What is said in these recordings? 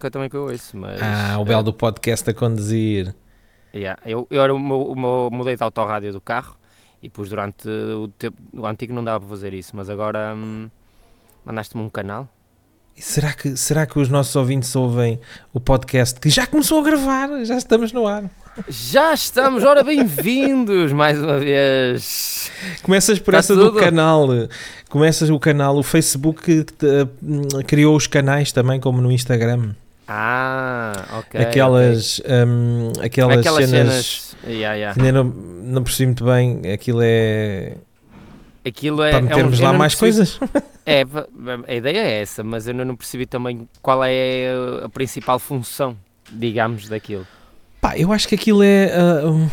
música também que eu ouço, mas... Ah, o belo do podcast a conduzir. Yeah, eu, eu era o meu, o meu, mudei de autorrádio do carro e pus durante o tempo, o antigo não dava para fazer isso, mas agora hum, mandaste-me um canal. E será que, será que os nossos ouvintes ouvem o podcast que já começou a gravar? Já estamos no ar. Já estamos, ora bem-vindos mais uma vez. Começas por Tá essa tudo? do canal. Começas o canal, o Facebook eh, criou os canais também, como no Instagram. Ah, ok. aquelas, hum, ok. aquelas, Aquelas cenas, cenas. Yeah, yeah. que ainda não, não percebi muito bem. Aquilo é Aquilo é. para é um- metermos lá mais percebi- coisas. É, a ideia é essa, mas eu ainda não percebi também qual é a principal função, digamos, daquilo. Pá, eu acho que aquilo é ah, um,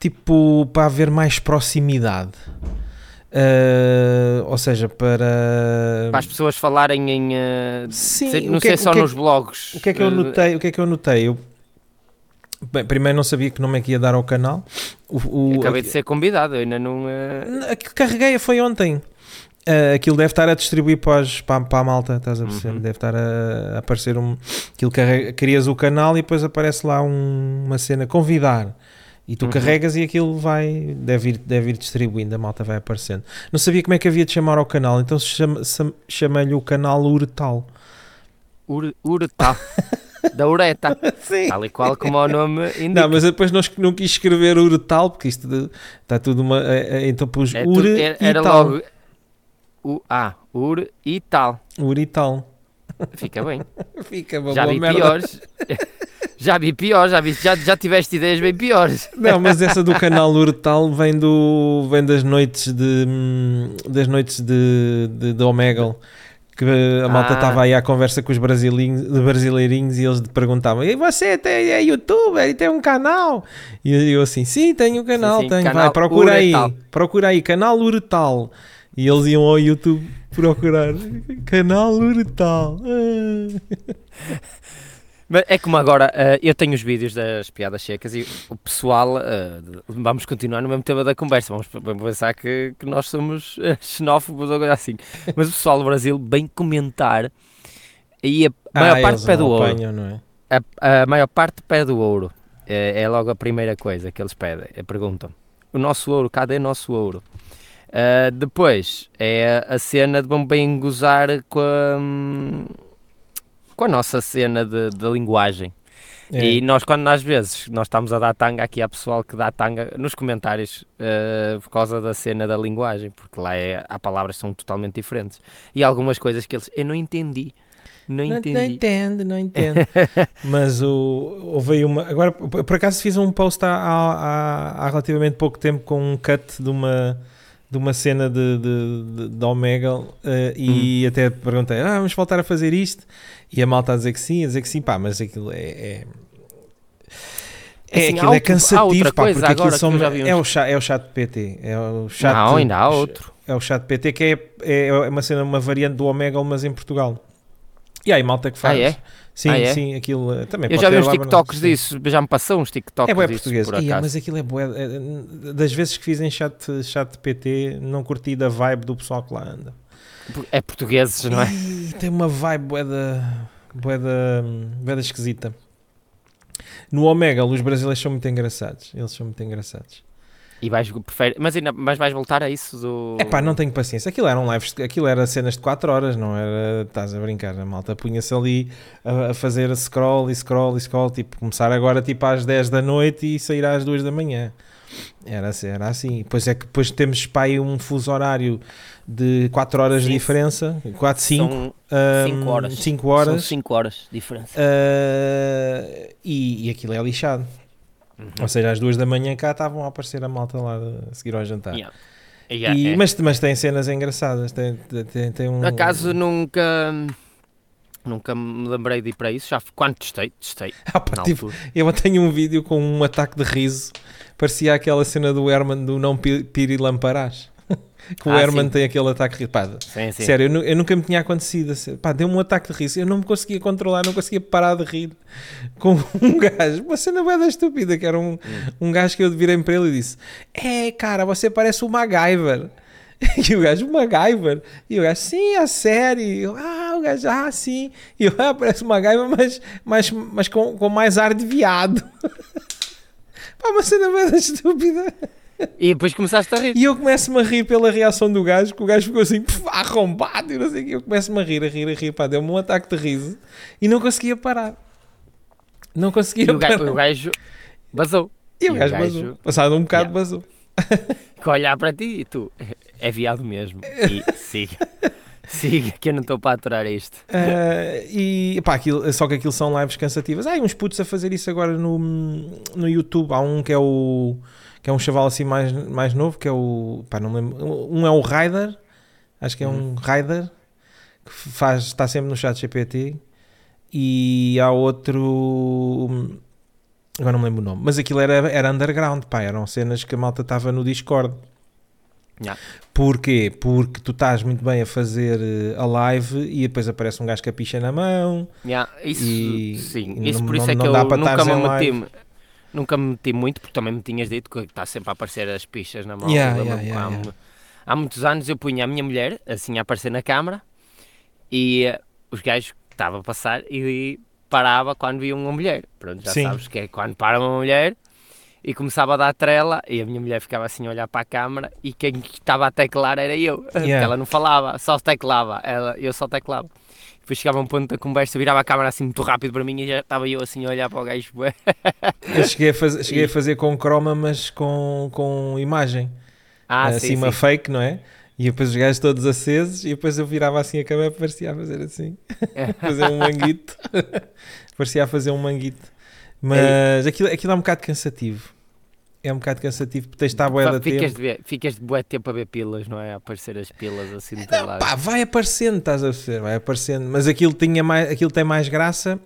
tipo para haver mais proximidade. Ah, ou seja, para. Para as pessoas falarem em. eh, Sim, sei- não que é sei que- só que é nos que- blogs. O que é que eu eh, notei? O que é que eu notei? Eu, bem, primeiro não sabia que nome é que ia dar ao canal. O, o- Acabei de ser convidado, ainda não. Aquilo que carreguei foi ontem. Ah, aquilo deve estar a distribuir para, para, para a malta, estás a perceber? Uhum. Deve estar a, a aparecer um. Aquilo carrega, crias o canal e depois aparece lá um- uma cena convidar. E tu Uhum. carregas e aquilo vai. Deve ir, deve ir distribuindo, a malta vai aparecendo. Não sabia como é que havia de chamar ao canal, então chama- chamei-lhe o canal Urtal. Ure- Uretal. da Ureta. Sim. Tal e qual como o nome indica. Não, mas depois não, não quis escrever Urtal, porque isto de- está tudo uma. é- é- então pus É Ure era, e era tal. logo. U, ah, Ure e tal. Ure e tal. Fica bem. Fica uma Já vi merda. piores. já vi piores, já, vi, já, já tiveste ideias bem piores. Não, mas essa do canal Urtal vem do vem das noites de das noites de, de, de Omegle que a malta Ah. estava aí à conversa com os brasileirinhos, brasileirinhos e eles perguntavam e você tem, é youtuber e tem um canal? E eu assim, sim, tenho um canal, sim, tenho, canal vai, procura aí, Urtal. procura aí, canal Urtal e eles iam ao YouTube procurar canal Urtal Ah. Mas é como agora, eh, eu tenho os vídeos das piadas secas e o pessoal, eh, vamos continuar no mesmo tema da conversa, vamos, vamos pensar que, que nós somos eh, xenófobos ou coisa assim. Mas o pessoal do Brasil vem comentar e a maior Ah, parte pede o ouro. apanham, é? A, a maior parte pede o ouro. É, é logo a primeira coisa que eles pedem. É, perguntam: o nosso ouro, cadê o nosso ouro? Depois é a cena de vão bem gozar com a, hum, com a nossa cena de, de linguagem. É. E nós, quando às vezes nós estamos a dar tanga aqui há pessoal que dá tanga nos comentários ah, por causa da cena da linguagem, porque lá é, há palavras que são totalmente diferentes. E algumas coisas que eles. Eu não entendi. Não Não, entendi. não entendo, não entendo. Mas o, houve aí uma. Agora, por por acaso, fiz um post há, há, há relativamente pouco tempo com um cut de uma, de uma cena de, de, de, de Omegle eh, e até perguntei: ah, vamos voltar a fazer isto? E a malta a dizer que sim, a dizer que sim, pá, mas aquilo é. é... É, Assim, aquilo é cansativo, pá, porque aquilo são, é, o chat, é o chat PT. É o chat, não, ainda há outro. é o chat PT que é, é uma cena, uma variante do Omegle, mas em Portugal. E aí malta que faz. Ah, é? Sim, Ah, é? sim, aquilo eh, também Eu já vi uns TikToks disso, já me passou uns TikToks É bué disso, português. por Ia, mas aquilo é bué, eh, das vezes que fiz em chat, chat PT, não curti da vibe do pessoal que lá anda. É portugueses, não é? Ih, tem uma vibe bué da, bué da, bué da esquisita. No Omega, os brasileiros são muito engraçados. Eles são muito engraçados. E vais, prefere, mas, ainda, mas vais voltar a isso do... É pá, não tenho paciência. Aquilo eram lives, aquilo era cenas de 4 horas, não era. Estás a brincar, a malta punha-se ali a, a fazer scroll e scroll e scroll. Tipo, começar agora tipo às 10 da noite e sair às 2 da manhã. Era, assim- era assim. Pois é que depois temos pá, aí um fuso horário de 4 horas de diferença, 4, 5, São 5 5 horas. 5 São horas 5 horas de diferença. ah, e, e aquilo é lixado. Uhum. Ou seja, às 2 da manhã cá estavam a aparecer a malta lá a seguir ao jantar. Yeah. Yeah, E- é. mas, mas tem cenas engraçadas. Tem, tem, tem um. Por acaso nunca... Nunca me lembrei de ir para isso, já quando testei, testei, Ah, pá, tipo, eu tenho um vídeo com um ataque de riso. Parecia aquela cena do Herman do Não Pi- Pirilamparás. Que o Ah, Herman sim. tem aquele ataque de riso. Pá, Sim, sim. sério, eu, eu nunca me tinha acontecido. assim. Pá, deu-me um ataque de riso. Eu não me conseguia controlar, não conseguia parar de rir com um gajo. Uma cena bem estúpida, que era um, um gajo que eu virei para ele e disse: É, cara, você parece o MacGyver. E o gajo, o MacGyver? E o gajo, sim, a série. Eu, ah, o gajo, ah, sim. E eu, ah, parece uma gaiva, mas, mas, mas com, com mais ar de viado. Pá, uma cena mais estúpida. E depois começaste a rir. E eu começo-me a rir pela reação do gajo, que o gajo ficou assim, puf, arrombado, e não sei o quê. Eu começo-me a rir, a rir, a rir, pá, deu-me um ataque de riso e não conseguia parar. Não conseguia E o parar. gajo, o gajo vazou. E o gajo vazou. Passado um bocado, Yeah. vazou. Que olhar para ti e tu, é viado mesmo. E siga. Siga, que eu não estou para aturar isto. Ah, e pá, aquilo, só que aquilo são lives cansativas. Há uns putos a fazer isso agora no, no YouTube. Há um que é o que é um chaval assim mais, mais novo, que é o pá, não lembro. Um é o Rider, acho que é um Rider que faz, está sempre no chat GPT. E há outro agora não me lembro o nome, mas aquilo era, era underground, pá, eram cenas que a malta estava no Discord. Yeah. Porquê? Porque tu estás muito bem a fazer eh, a live e depois aparece um gajo com a picha na mão. Yeah, isso, E sim, não- isso por não- isso é não que dá eu para nunca me meti nunca me meti muito, porque também me tinhas dito que está sempre a aparecer as pichas na mão. Yeah, yeah, yeah, há, yeah. há muitos anos eu punha a minha mulher assim a aparecer na câmara e eh, os gajos estavam a passar e parava quando viam uma mulher. Pronto, já Sim. sabes que é quando para uma mulher e começava a dar trela e a minha mulher ficava assim a olhar para a câmara e quem estava a teclar era eu, porque Yeah. ela não falava, só teclava, ela, eu só teclava. Depois chegava um ponto da conversa, virava a câmara assim muito rápido para mim e já estava eu assim a olhar para o gajo. Eu cheguei a, faz, cheguei a fazer com croma, mas com, com imagem. Ah, assim, sim, uma sim. fake, não é? E depois os gajos todos acesos e depois eu virava assim a câmera parecia a fazer assim. fazer um manguito. parecia a fazer um manguito. Mas aquilo, aquilo é um bocado cansativo. É um bocado cansativo porque tens de estar bué da ficas, tempo. de ver, ficas de bué tempo a ver pilas, não é? A aparecer as pilas assim teu lado. Pá, vai aparecendo, estás a perceber? Vai aparecendo. Mas aquilo, tinha mais, aquilo tem mais graça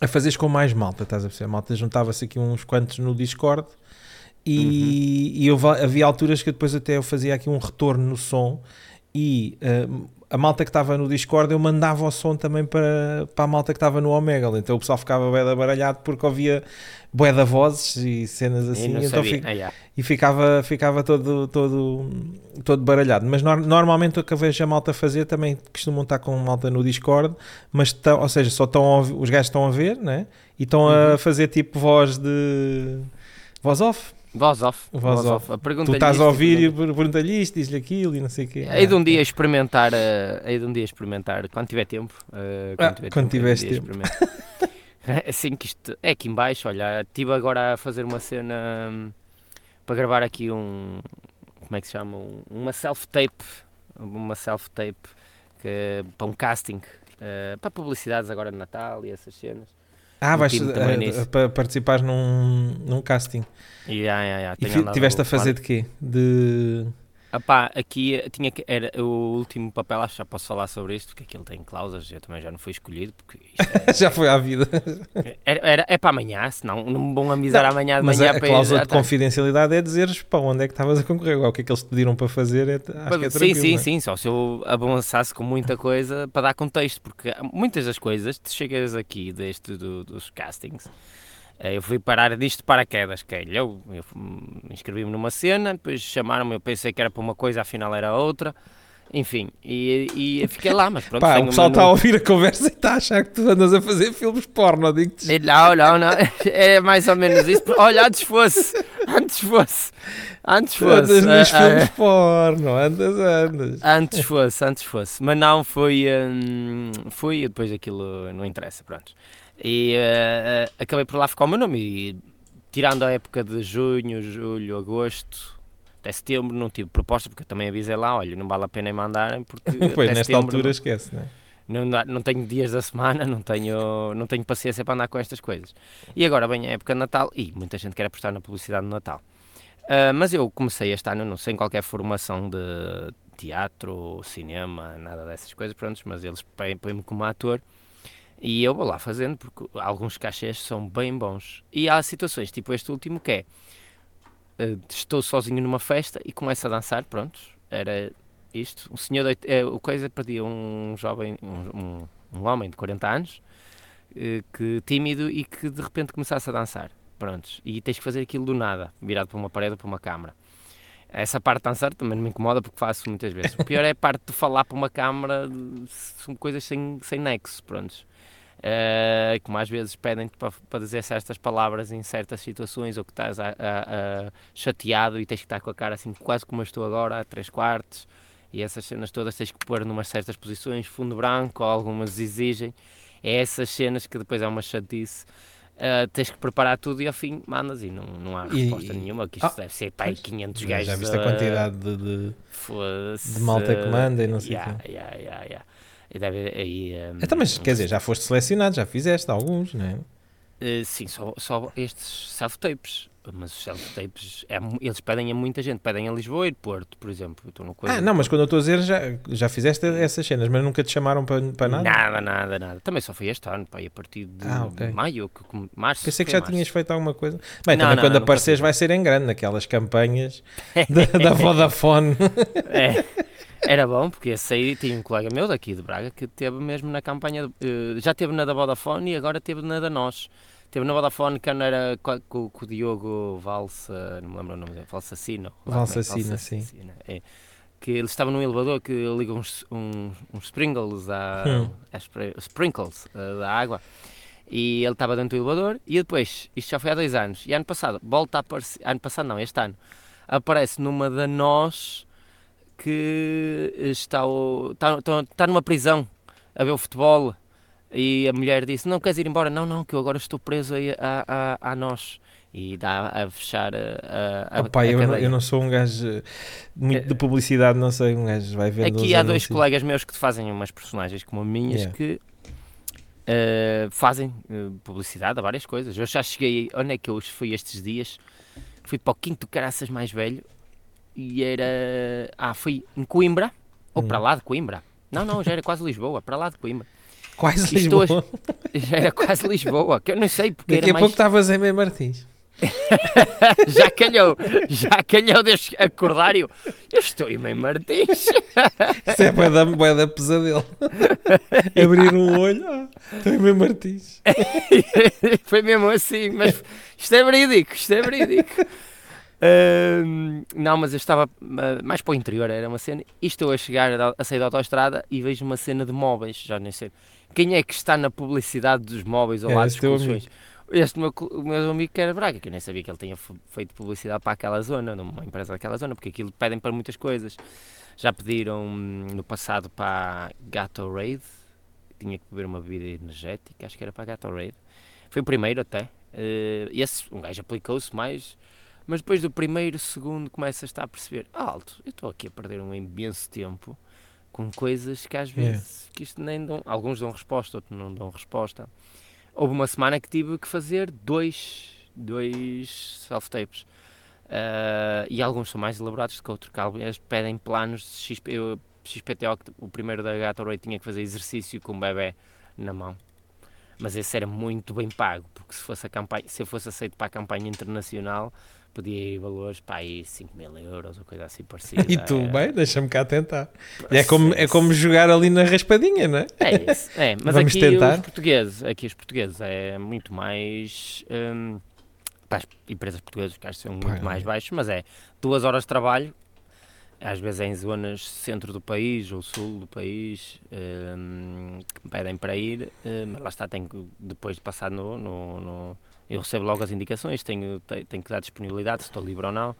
a fazeres com mais malta, estás a perceber? A malta juntava-se aqui uns quantos no Discord e, e eu havia alturas que depois até eu fazia aqui um retorno no som e ah, a malta que estava no Discord eu mandava o som também para, para a malta que estava no Omegle. Então o pessoal ficava bué da baralhado porque ouvia bué da vozes e cenas E assim. não então fica- Ah, yeah. e ficava, ficava todo, todo, todo baralhado. Mas nor- normalmente o que eu vejo a malta fazer também costumam estar com malta no Discord, mas tão, ou seja, só estão os gajos estão a ver, né? E estão Uhum. a fazer tipo voz de voz off. Voz off. Voz off. A Tu pergunta estás a ouvir e per- pergunta-lhe isto, diz-lhe aquilo e não sei o quê. Hei de um dia experimentar, eh, hei de um dia experimentar, quando tiver tempo. eh, Ah, tiver quando tempo, tiveres experimentar. assim que isto, é aqui em baixo, olha, estive agora a fazer uma cena hum, para gravar aqui um, como é que se chama, Um- uma self-tape, uma self-tape para um casting, eh, para publicidades agora de Natal e essas cenas. Ah, vais eh, para participares num, num casting. E, ah, ah, ah, E tiveste a fazer de quê? De. Ah pá, aqui eh, tinha que, era o último papel, acho que já posso falar sobre isto, porque aquilo tem cláusulas, eu também já não fui escolhido, porque isto Já foi à vida. é, era, era- é para amanhã, senão não me vão avisar Não, amanhã de Mas manhã a, a para ir- cláusula ah, de tá. confidencialidade é dizeres para onde é que estavas a concorrer. Agora, O que é que eles te pediram para fazer? É, acho que é Sim, sim, é? sim, só se eu avançasse com muita coisa para dar contexto, porque muitas das coisas, tu chegas aqui deste do- dos castings, eu fui parar disto de paraquedas, que é, eu, eu inscrevi-me numa cena, depois chamaram-me, eu pensei que era para uma coisa, afinal era outra, enfim, e, e fiquei lá, mas pronto, Pá, o pessoal está a ouvir a conversa e está a achar que tu andas a fazer filmes porno. Digo-te. Eh, Não, não, não. É mais ou menos isso. Olha, antes fosse. Antes fosse. Antes fosse. andas nos ah, ah, filmes porno. Andas, andas. Antes fosse, antes fosse. Mas não, foi. hum, foi e depois aquilo não interessa, pronto. E eh, acabei por lá ficar o meu nome. E tirando a época de junho, julho, agosto. Até setembro não tive proposta, porque eu também avisei lá, olha, não vale a pena em mandarem, porque Pois, nesta altura esquece, não é? não, não tenho dias da semana, não tenho, não tenho paciência para andar com estas coisas. E agora vem a época de Natal e muita gente quer apostar na publicidade de Natal. Ah, mas eu comecei este ano, não sem qualquer formação de teatro, cinema, nada dessas coisas, prontos, mas eles põem- põem-me como ator e eu vou lá fazendo, porque alguns cachês são bem bons. E há situações, tipo este último, que é, ah, estou sozinho numa festa e começo a dançar, prontos, era isto. Um senhor, é, o coisa perdia um jovem, um, um, um homem de 40 anos, eh, que tímido e que de repente começasse a dançar. Prontos. E tens que fazer aquilo do nada, virado para uma parede ou para uma câmara. Essa parte de dançar também não me incomoda porque faço muitas vezes. O pior é a parte de falar para uma câmara, são coisas sem, sem nexo, prontos. Uh, como às vezes pedem-te para, para dizer certas palavras em certas situações ou que estás a, a, a, chateado e tens que estar com a cara assim quase como eu estou agora, a três quartos e essas cenas todas tens que pôr numas certas posições, fundo branco, algumas exigem é essas cenas que depois é uma chatice Uh, tens que preparar tudo e ao fim mandas e não, não há resposta e, nenhuma, que isto ah, deve ser aí 500 gajos. Já viste a quantidade de, de, de malta que manda e não sei o yeah, quê. Yeah, yeah, yeah. Deve, aí, um, então, mas quer dizer, já foste selecionado, já fizeste alguns, não é? Uh, sim, só, só estes self-tapes mas os self-tapes, é, eles pedem a muita gente, pedem a Lisboa e Porto, por exemplo. Estou no coisa ah, não, mas quando eu estou a dizer, já, já fizeste essas cenas, mas nunca te chamaram para, para nada? Nada, nada, nada. Também só foi este ano, pá, a partir de ah, okay. maio, que, março. Pensei que já março. tinhas feito alguma coisa. Bem, não, também não, quando não, apareceres vai ser em grande, naquelas campanhas da, da Vodafone. é. Era bom, porque esse aí tinha um colega meu daqui de Braga que teve mesmo na campanha, de, uh, já teve na da Vodafone e agora teve na da Nós. Teve na Vodafone quando era com, com, com o Diogo Valsa, não me lembro o nome dele, Valsacino. Valsacino, sim. É, que eles estavam num elevador que liga uns, uns, uns sprinkles, à, hum. sprinkles uh, da água e ele estava dentro do elevador e depois, isto já foi há dois anos, e ano passado, volta a aparecer, ano passado não, este ano, aparece numa da nós que está, o, está, está, está numa prisão a ver o futebol e a mulher disse: Não queres ir embora? Não, não, que eu agora estou preso a, a, a, nós. E dá a fechar a, a, Opa, a eu, não, eu não sou um gajo muito de publicidade, não sei, um gajo vai ver. Aqui há dois colegas meus que fazem umas personagens como minhas yeah. que uh, fazem uh, publicidade a várias coisas. Eu já cheguei, onde é que eu fui estes dias? Fui para o quinto caraças mais velho e era. Ah, fui em Coimbra, ou para hum. lá de Coimbra. Não, não, já era quase Lisboa, para lá de Coimbra. Quase Lisboa. já era quase Lisboa, que eu não sei porque Daqui a mais... pouco estavas em Mem Martins. já calhou, já calhou de acordar e eu, eu estou em Mem Martins. Isso é bué da, bué da pesadelo. Abrir um olho, ah, estou em Mem Martins. Foi mesmo assim, mas isto é verídico, isto é verídico. Uh, não, mas eu estava uh, mais para o interior, era uma cena. E estou a chegar a, a sair da autostrada e vejo uma cena de móveis, já nem sei. Quem é que está na publicidade dos móveis ou é, lá dos colchões? Este meu, o meu amigo que era Braga, que eu nem sabia que ele tinha feito publicidade para aquela zona, numa empresa daquela zona, porque aquilo pedem para muitas coisas. Já pediram hum, no passado para Gatorade, tinha que beber uma bebida energética, acho que era para Gatorade. Foi o primeiro até. Uh, esse, um gajo aplicou-se mais mas depois do primeiro, segundo, começa a estar a perceber: alto, eu estou aqui a perder um imenso tempo com coisas que às vezes que isto nem dão, alguns dão resposta, outros não dão resposta. Houve uma semana que tive que fazer dois, dois self-tapes. Uh, e alguns são mais elaborados que outros, alguns pedem planos de XP, eu, XPTO, o primeiro da Gatorade tinha que fazer exercício com o bebê na mão. Mas esse era muito bem pago, porque se, fosse a campanha, se eu fosse aceito para a campanha internacional, podia ir valores para aí 5 mil euros ou coisa assim parecida. E tu, é... bem, deixa-me cá tentar. É como, é como jogar ali na raspadinha, não é? É isso, é. Mas Vamos aqui tentar. os portugueses, aqui os portugueses é muito mais... Hum, para as empresas portuguesas, que acho que são muito mais baixos, mas é duas horas de trabalho, às vezes é em zonas centro do país ou sul do país hum, que me pedem para ir, hum, mas lá está, tenho que depois de passar no, no, no eu recebo logo as indicações, tenho, tenho que dar disponibilidade, se estou livre ou não.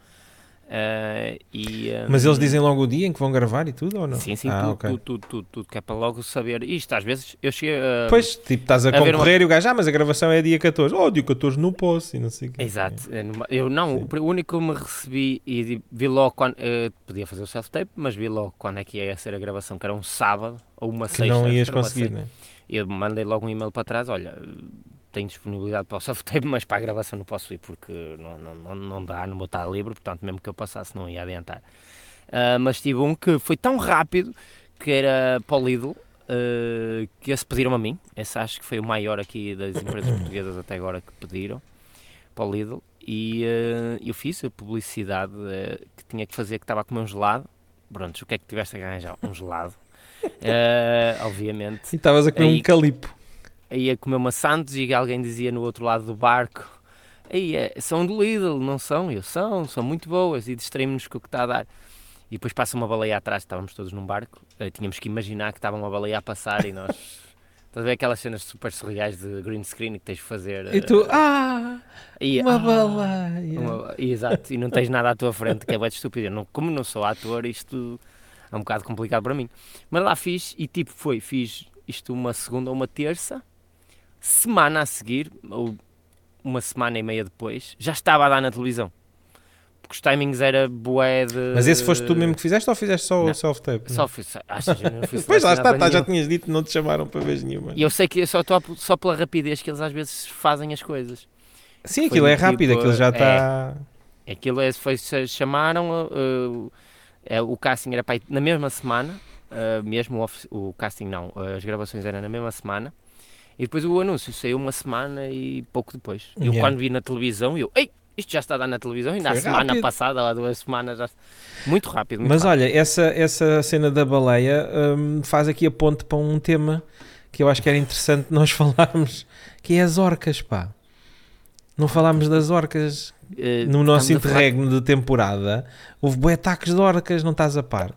Uh, e, um, Mas eles dizem logo o dia em que vão gravar e tudo ou não? Sim, sim, ah, tudo, okay. tudo, tudo, tudo, tudo, que é para logo saber. Isto às vezes eu cheguei a. Pois, tipo, estás a, a concorrer uma... e o gajo, ah, mas a gravação é dia 14. Oh, dia 14 não posso e não sei o quê. Exato, é eu não, sim. o único que me recebi e vi logo quando. Uh, podia fazer o self-tape, mas vi logo quando é que ia ser a gravação, que era um sábado ou uma que sexta. não ias conseguir, né? Eu mandei logo um e-mail para trás: olha tenho disponibilidade para o self-tape, mas para a gravação não posso ir porque não, não, não dá, não vou estar livre, portanto, mesmo que eu passasse, não ia adiantar. Uh, mas tive um que foi tão rápido que era para o Lidl, uh, que esse pediram a mim. Esse acho que foi o maior aqui das empresas portuguesas até agora que pediram para o Lidl. E uh, eu fiz a publicidade que tinha que fazer, que estava a comer um gelado. Pronto, o que é que tiveste a ganhar já? Um gelado. obviamente. E estavas a comer um calipo ia comer uma Santos e alguém dizia no outro lado do barco é, são do Lidl, não são? Eu são, são muito boas e distraímos-nos com o que está a dar. E depois passa uma baleia atrás, estávamos todos num barco, eh, tínhamos que imaginar que estava uma baleia a passar e nós. Estás a ver aquelas cenas super surreais de green screen que tens de fazer. E tu, eh, ah, e, uma ah, baleia. uma- e, exato, e não tens nada à tua frente, que é bem estúpido. Não, como não sou ator, isto é um bocado complicado para mim. Mas lá fiz, e tipo, foi, fiz isto uma segunda ou uma terça, semana a seguir, ou uma semana e meia depois, já estava a dar na televisão. Porque os timings era bué de... Mas esse foste tu mesmo que fizeste ou fizeste só o Não. self-tape? Só fui, achas, eu não fui Pois lá está, tá, já tinhas dito, não te chamaram para vez nenhuma. E eu sei que é só, tô- só pela rapidez que eles às vezes fazem as coisas. Sim, foi aquilo é tipo, rápido, aquilo já é. está. Aquilo é, foi, se chamaram, uh, é, o casting era para na mesma semana, uh, mesmo o, o casting não, as gravações eram na mesma semana, e depois o anúncio saiu uma semana e pouco depois. Eu Yeah. quando vi na televisão, eu, ei, isto já está a dar na televisão, ainda a Foi semana rápido. passada, ou há duas semanas, já... muito rápido. Muito Mas rápido. olha, essa, essa cena da baleia hum, faz aqui a ponte para um tema que eu acho que era interessante nós falarmos, que é as orcas, pá. Não falámos das orcas Uh, no nosso interregno de temporada. Houve boi ataques de orcas, não estás a par?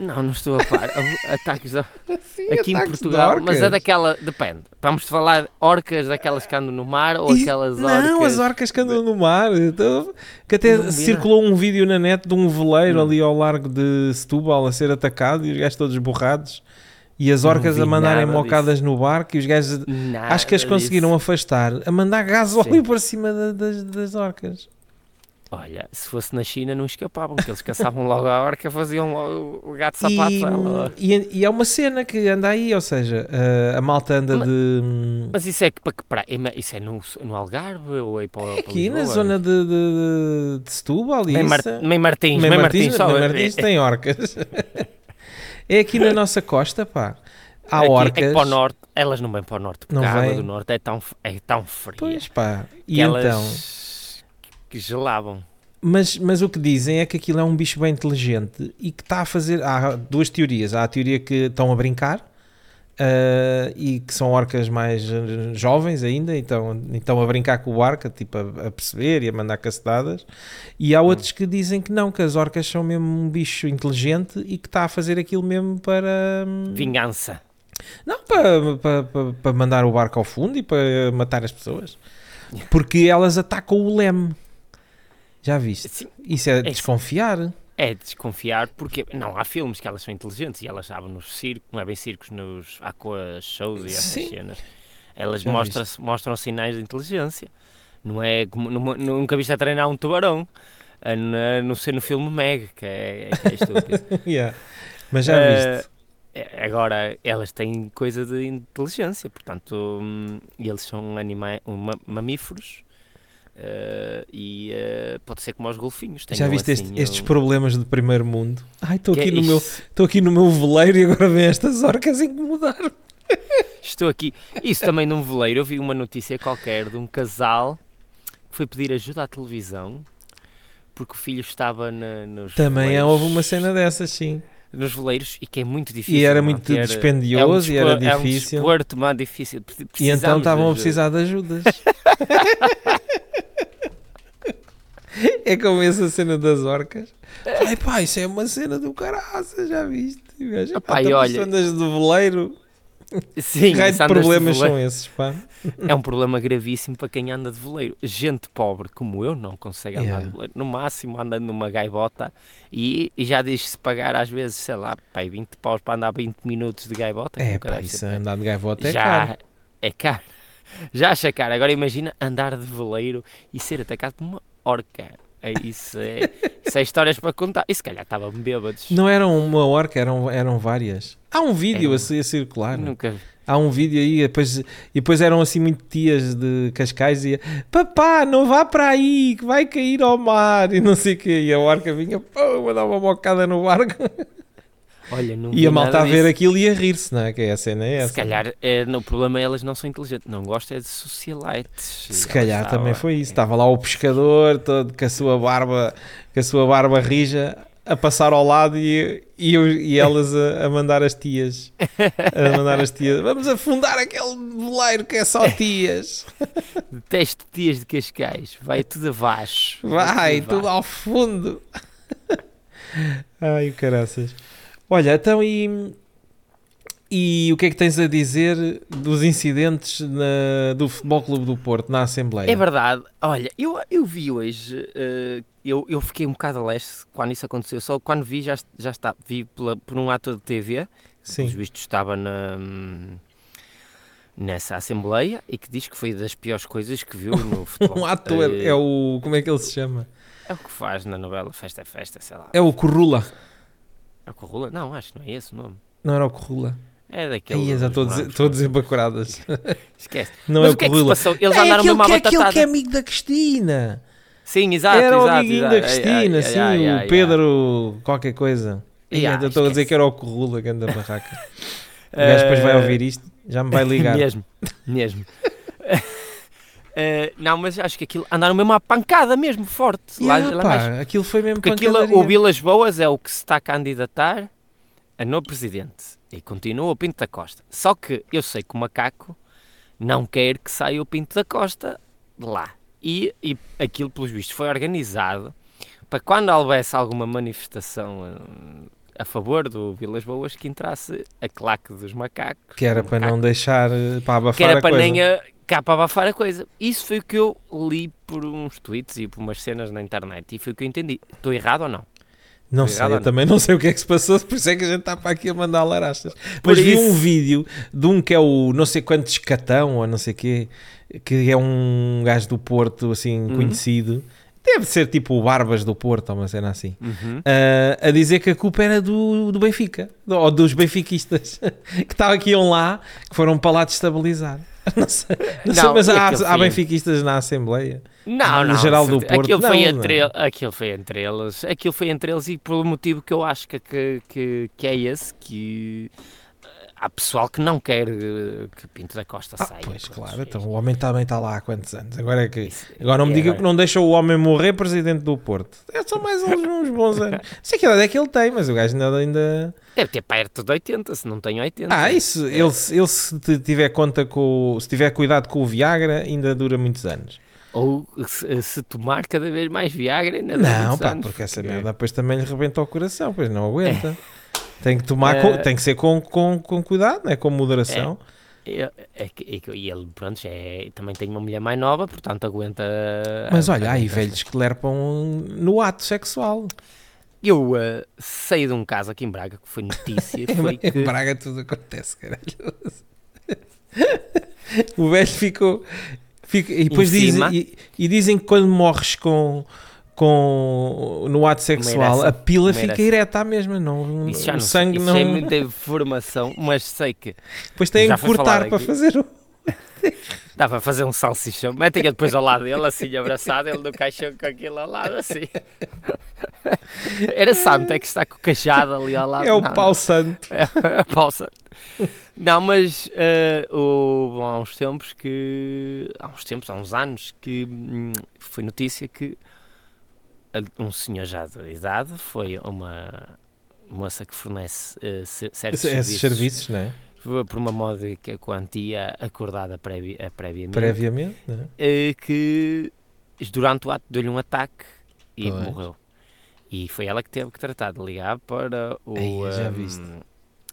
Não, não estou a par. Ataques Sim, aqui em Portugal, mas é daquela, depende. Vamos falar orcas daquelas que andam no mar ou E- aquelas orcas... Não, as orcas que andam no mar. Então, que até Não circulou um vídeo na net de um veleiro Não. ali ao largo de Setúbal a ser atacado e os gajos todos borrados. E as Não orcas a mandarem mocadas no barco e os gajos Nada Acho que eles conseguiram disso. afastar a mandar gás óleo por cima da- das, das orcas. Olha, se fosse na China não escapavam, que eles caçavam logo a orca, faziam logo o gato sapato. E, e, e é uma cena que anda aí, ou seja, a, a malta anda Mas- de. Mas isso é que para? É Isso é no, no Algarve ou é para, para aqui na zona de, de, de Setúbal e Mar... Martins, Mãe Martins, Martins, só Mãe Martins tem orcas. é aqui na nossa costa, pá. Há Aqui- orcas. É para o norte, elas não vêm para o norte, porque Não a água vêm? do norte é tão, é tão fria Pois pá. E elas então. Que gelavam. Mas, mas o que dizem é que aquilo é um bicho bem inteligente e que está a fazer. Há duas teorias. Há a teoria que estão a brincar ah, e que são orcas mais eh, jovens ainda, então estão a brincar com o arca, tipo a, a perceber e a mandar cacetadas. E há outros que dizem que não, que as orcas são mesmo um bicho inteligente e que está a fazer aquilo mesmo para. hum, Vingança. Não, para, para, para mandar o barco ao fundo e para matar as pessoas. Porque elas atacam o leme. Já viste? Sim, Isso é isso. desconfiar. é desconfiar, porque não há filmes que elas são inteligentes e elas sabem nos circos, não é bem circos, nos aqua shows e essas Sim. cenas. Elas Já mostram, mostram sinais de inteligência. Não é como, numa- nunca viste a treinar um tubarão. A não- ser no filme Meg, que é, que é estúpido. Yeah. Mas já Eh, viste? é- Agora, elas têm coisa de inteligência, portanto, hum, eles são animais, mamíferos eh, e eh, pode ser como os golfinhos. Já viste assim este- estes problemas de primeiro mundo? Ai, estou que é aqui, no meu, aqui no meu veleiro e agora vem estas orcas incomodar. Estou aqui. Isso também num veleiro. Eu vi uma notícia qualquer de um casal que foi pedir ajuda à televisão porque o filho estava na, nos Também veleiros, houve uma cena dessas, sim. Nos veleiros e que é muito difícil. E era muito manter- dispendioso e é um era desporto- É um difícil. desporto mais difícil. Pre- E então precisamos estavam a precisar de ajudas. é como essa cena das orcas. Ai pá, isso é uma cena do caraça, já viste? E o gajo, Epá, "Pá, e então, olha- andas de veleiro, Sim, que raio de de problemas veleiro- são esses, pá? É um problema gravíssimo para quem anda de veleiro. Gente pobre como eu não consegue andar Yeah. de veleiro. No máximo anda numa gaivota e, e já diz-se pagar às vezes, sei lá, pai, 20 paus para andar 20 minutos de gaivota. É pá, isso andar de gaivota é já caro. é caro. Já acha caro. Agora imagina andar de veleiro e ser atacado por uma orca. É, Isso é, isso é histórias para contar. E se calhar estavam bêbados. Não eram uma orca, eram, eram várias. Há um vídeo Eram- a, a circular. Nunca. Há um vídeo aí, e depois, e depois eram assim muito tias de Cascais e papá, não vá para aí, que vai cair ao mar e não sei o quê. E a orca vinha, pô, vou dar uma bocada no barco. Olha, não E vi a malta a ver disso. aquilo e a rir-se, não é? Que é a cena é essa. Se calhar é, no, o problema é elas não são inteligentes. Não gostam é de socialites. Se calhar estava- também foi isso. Estava lá o pescador, todo com a sua barba, com a sua barba rija, a passar ao lado e, e, eu- e elas a, a mandar as tias. A mandar as tias. Vamos afundar aquele boleiro que é só tias. Detesto dias de Cascais. Vai tudo abaixo. Vai, tudo tudo ao fundo. Ai, caraças. Olha, então e. E o que é que tens a dizer dos incidentes na- do Futebol Clube do Porto na Assembleia? É verdade. Olha, eu, eu vi hoje, eh, eu, eu fiquei um bocado a leste quando isso aconteceu. Só quando vi, já, já está, vi pela- por um ator de TV, Sim. pelos vistos estava na, nessa Assembleia e que diz que foi das piores coisas que viu no futebol. Um ator, Eh, é o. Como é que ele se chama? é o que faz na novela Festa é Festa, sei lá. É o Corrula. É o Corrula? Não, acho que não é esse o nome. Não era o Corrula. É daquele. Aí já estou a dizer- bacuradas. Esquece. Não Mas é o que é que se passou? Eles é andaram mesmo à que, é aquele batatada. que é amigo da Cristina. Sim, exato. era o amiguinho da Cristina, Ai, ai, sim, ai, ai, o ai. Pedro qualquer coisa. Ainda estou a dizer que era o Corrula, que anda barraca. O gajo depois vai Eh, ouvir isto, já me vai ligar. mesmo, mesmo. Eh, não, mas acho que aquilo andaram mesmo à pancada mesmo, forte. lá, Ya, lá pá, embaixo. aquilo foi mesmo Porque aquilo, o Vilas Boas é o que se está a candidatar a novo presidente. E continua o Pinto da Costa. Só que eu sei que o macaco não quer que saia o Pinto da Costa de lá. E, e aquilo, pelos vistos, foi organizado para quando houvesse alguma manifestação eh, a favor do Vilas Boas que entrasse a claque dos macacos. Que era para não deixar, eh, para abafar que era a para coisa. nem a, cá para abafar a coisa. Isso foi o que eu li por uns tweets e por umas cenas na internet e foi o que eu entendi. Estou errado ou não? Não Obrigado, sei, eu também não sei o que é que se passou, por isso é que a gente está para aqui a mandar larachas. Mas vi um vídeo de um que é o não sei quantos Catão ou não sei quê, que é um gajo do Porto assim Uhum. conhecido. Deve ser tipo o Barbas do Porto ou uma cena assim. Uhum. ah, a dizer que a culpa era do, do Benfica, do- ou dos benfiquistas, que estavam aqui iam lá, que foram para lá destabilizar. Não sei, não sei, Não, mas e há, há benfiquistas na Assembleia. Não, No não. geral do. Porto, aquilo, foi não, entre, não. aquilo foi entre eles. Aquilo foi entre eles e pelo motivo que eu acho que, que, que, que é esse, que eh, há pessoal que não quer eh, que Pinto da Costa Ah, saia. pois, claro, é então o homem também está lá há quantos anos? Agora é que. Isso- Agora não me e diga que não deixa o homem morrer presidente do Porto. É só mais uns, bons anos. Sei que idade é que ele tem, mas o gajo ainda. ainda... Deve ter perto de 80, se não tem 80. Ah, isso, ele, se- ele se tiver conta com. Se tiver cuidado com o Viagra, ainda dura muitos anos. Ou se, se tomar cada vez mais Viagra, ainda Não, pá, anos, porque essa merda depois também lhe rebenta o coração, pois não aguenta. Tem que tomar, É. com- tem que ser com, com, com cuidado, né? com moderação. É, é que- é que- e ele, pronto, já é, também tem uma mulher mais nova, portanto aguenta. Mas olha, há aí velhos que lerpam no ato sexual. Eu eh, saí de um caso aqui em Braga que foi notícia. Foi que, Em Braga tudo acontece, caralho. o velho ficou. Fica- e depois Em dizem, e, e dizem que quando morres com. Com, no ato sexual, a pila fica ereta à mesma, não, isso já o não sangue sei, não. isso é muita informação, mas sei que Depois têm que cortar para aqui. fazer o. dá para fazer um salsichão. Metem depois ao lado dele, assim abraçado, ele no caixão com aquilo ao lado, assim. Era santo, é que está com o cajado ali ao lado. É o Não, pau santo. É a pausa. Não, mas houve há uns tempos que. Há uns tempos, há uns anos, que hum, foi notícia que um senhor já de idade foi uma moça que fornece se- certos Esses serviços, serviços, não é? Por uma módica quantia acordada previ, eh, previamente, Previamente, não é? eh, que durante o ato deu-lhe um ataque e Pois. morreu. E foi ela que teve que tratar de ligar para o, Ei, já hum, viste.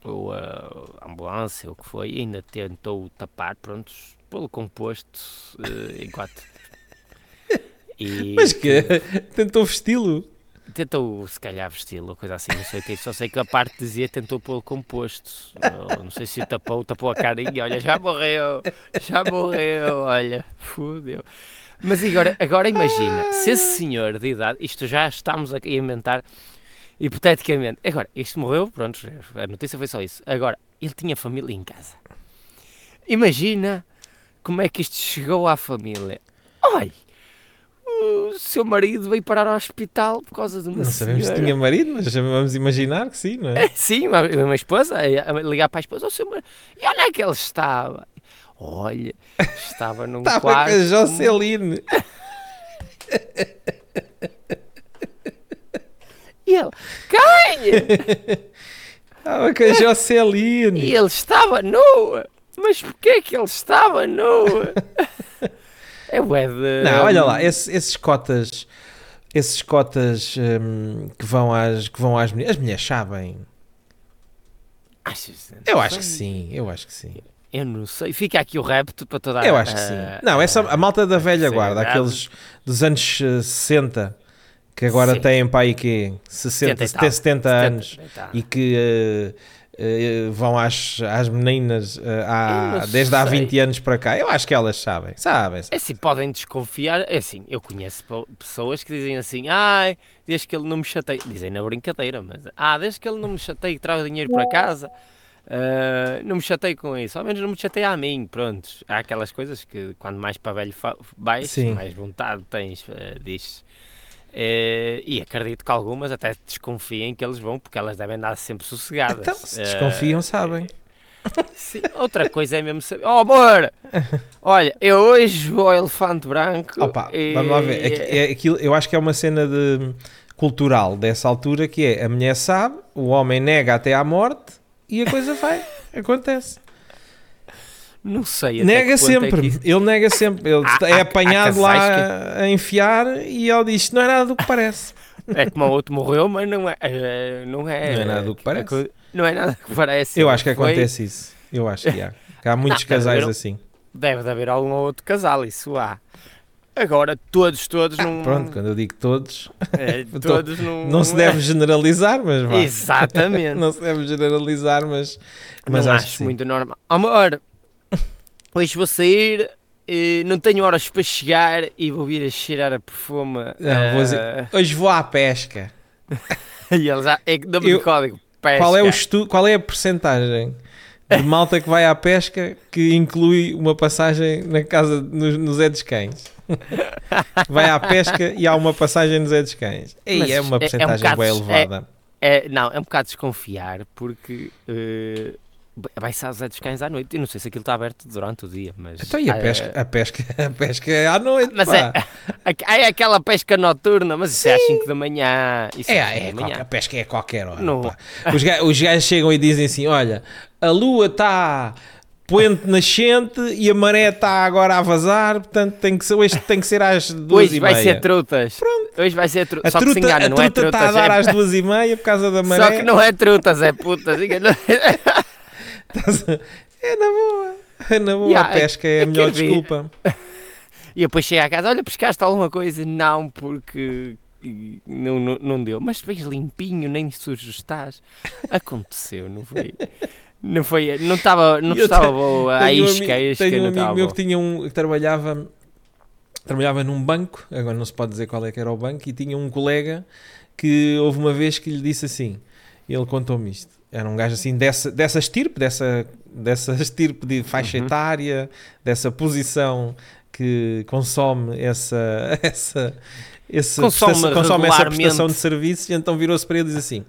o, a ambulância, o que foi, e ainda tentou tapar, prontos, pelo composto, eh, enquanto... E Mas que tentou vesti-lo. Tentou, se calhar, vesti-lo, ou coisa assim, não sei o que, só sei que a parte dizia tentou pô-lo composto, não sei se tapou, tapou a carinha, olha, já morreu, já morreu, olha, fudeu. Mas agora, agora imagina, se esse senhor de idade, isto já estamos a inventar, hipoteticamente, agora, isto morreu, pronto, a notícia foi só isso, agora, ele tinha família em casa. Imagina como é que isto chegou à família. Olha, o seu marido veio parar ao hospital por causa de uma Não sabemos se tinha marido, mas vamos imaginar que sim, não é? Sim, uma, uma esposa, a, a ligar para a esposa, o seu marido, e onde é que ele estava? Olha, estava num Estava com quarto. a Joceline. E ele, quem? Estava com a Joceline. E ele estava nu. Mas porquê que ele estava nu? É bué de... Não, olha lá, esse- esses cotas, esses cotas hum, que vão às que vão às mulheres, as mulheres sabem. Achas? Eu acho que sim, eu acho que sim. Eu não sei. Fica aqui o repto para toda a... Eu acho que sim. Não, essa a malta da velha guarda, aqueles dos anos eh, 60 que agora Sim. têm para aí quê? 60, 70 e tal. 70, anos Tá. e que eh, eh, vão às, às meninas eh, há- desde há sei. 20 anos para cá. Eu acho que elas sabem, sabem. É assim, podem desconfiar. É assim, eu conheço pessoas que dizem assim: ai, desde que ele não me chateia. Dizem na brincadeira, mas ah, desde que ele não me chateia e traz dinheiro para casa, ah, não me chatei com isso. Ao menos não me chateia a mim. Pronto, há aquelas coisas que quando mais para velho vais, mais vontade tens, uh. Eh, e acredito que algumas até desconfiem que eles vão, porque elas devem andar sempre sossegadas. Então, se Eh, desconfiam, sabem. Sim, outra coisa é mesmo saber. Oh, amor! Olha, eu hoje vou ao Elefante Branco. Opa, e- vamos lá ver. É, é aquilo, eu acho que é uma cena de, cultural dessa altura que é a mulher sabe, o homem nega até à morte e a coisa vai. Acontece. Não sei. até Nega que ponto é que sempre. Ele nega sempre. Ele Há- é há- há apanhado lá a enfiar e ele diz: não é nada do que parece. É como o outro morreu, mas não é. eh, Não é, Não é nada do que parece. Não é nada do que parece. Eu acho que Foi- acontece isso. Eu acho que há. Que há muitos Não, casais eu não- assim. Deve de haver algum outro casal, isso há. Agora, todos, todos não. Ah, Pronto, quando eu digo todos, tô- todos não. não se deve generalizar, mas vá. Exatamente. Não se deve generalizar, mas, mas não acho, acho que muito normal. Amor, hoje vou sair, eh, não tenho horas para chegar e vou vir a cheirar a perfume. Não, vou dizer- eh, Hoje vou à pesca. e ele já. É que dá-me de código. Pesca. Qual é, o estu... Qual é a percentagem de malta que vai à pesca que inclui uma passagem na casa no, no Zé dos Cães? vai à pesca e há uma passagem no Zé dos Cães. Ei, é uma é- é um percentagem bem é- elevada. É, não, é um bocado desconfiar porque eh, vai-se aos Zé dos Cães à noite. Eu não sei se aquilo está aberto durante o dia, mas. Então e a eh, pesca? A pesca, a pesca é à noite, Mas pá. é, é aquela pesca noturna, mas isso é às 5 da manhã. Isso É, é, da manhã. qualquer- a pesca é a qualquer hora. Não. pá. Os, ga- os gajos chegam e dizem assim: Olha, a lua está poente nascente e a maré está agora a vazar, portanto tem que ser, hoje tem que ser às duas Hoje e vai meia. ser trutas. Hoje vai ser trutas. A Só que se truta, engana, a não é truta está a dar é- às duas e meia por causa da maré. Só que não é trutas, é putas. É na boa. É na boa. Yeah, a pesca é a é melhor desculpa. E depois chega à casa, olha, pescaste alguma coisa? Não, porque não, não, não deu. Mas vens limpinho, nem sujo estás. Aconteceu, não foi? Não foi, não estava, não eu estava boa. A um isca, a isca tenho um amigo meu que tinha um que trabalhava trabalhava num banco, agora não se pode dizer qual é que era o banco, e tinha um colega que houve uma vez que lhe disse assim, ele contou-me isto. Era um gajo assim dessa, dessa estirpe, dessa, dessa estirpe de faixa Uhum. etária, dessa posição que consome essa, essa, esse Consome prestação- consome essa prestação de serviços, e então virou-se para ele e disse assim: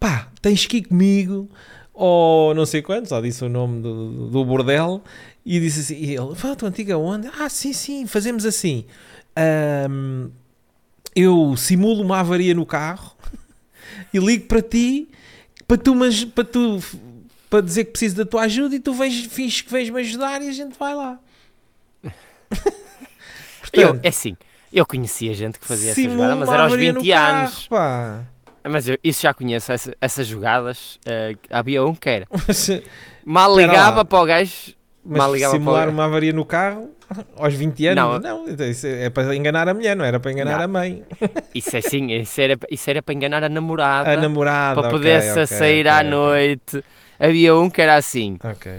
pá, tens que ir comigo, ou não sei quantos, ou disse o nome do, do bordel, e disse assim: e ele, "Vá, tua antiga onda? Ah, sim, sim, fazemos assim. Ahm, eu simulo uma avaria no carro e ligo para ti para tu, mas, para tu para dizer que preciso da tua ajuda e tu vens, finges que vens me ajudar e a gente vai lá. Eu, Portanto, é assim, eu conhecia gente que fazia essa jogada, mas era aos avaria 20 no anos. carro. Mas eu, isso já conheço, essa- essas jogadas. eh, havia um que era. Mal ligava para o gajo. Mas simular uma avaria no carro aos 20 anos? Não. Não, isso é para enganar a mulher, não era para enganar Não. a mãe. Isso é sim, isso era, isso era para enganar a namorada. A namorada. para ok, poder-se ok, sair ok, à noite. Havia um que era assim. Ok.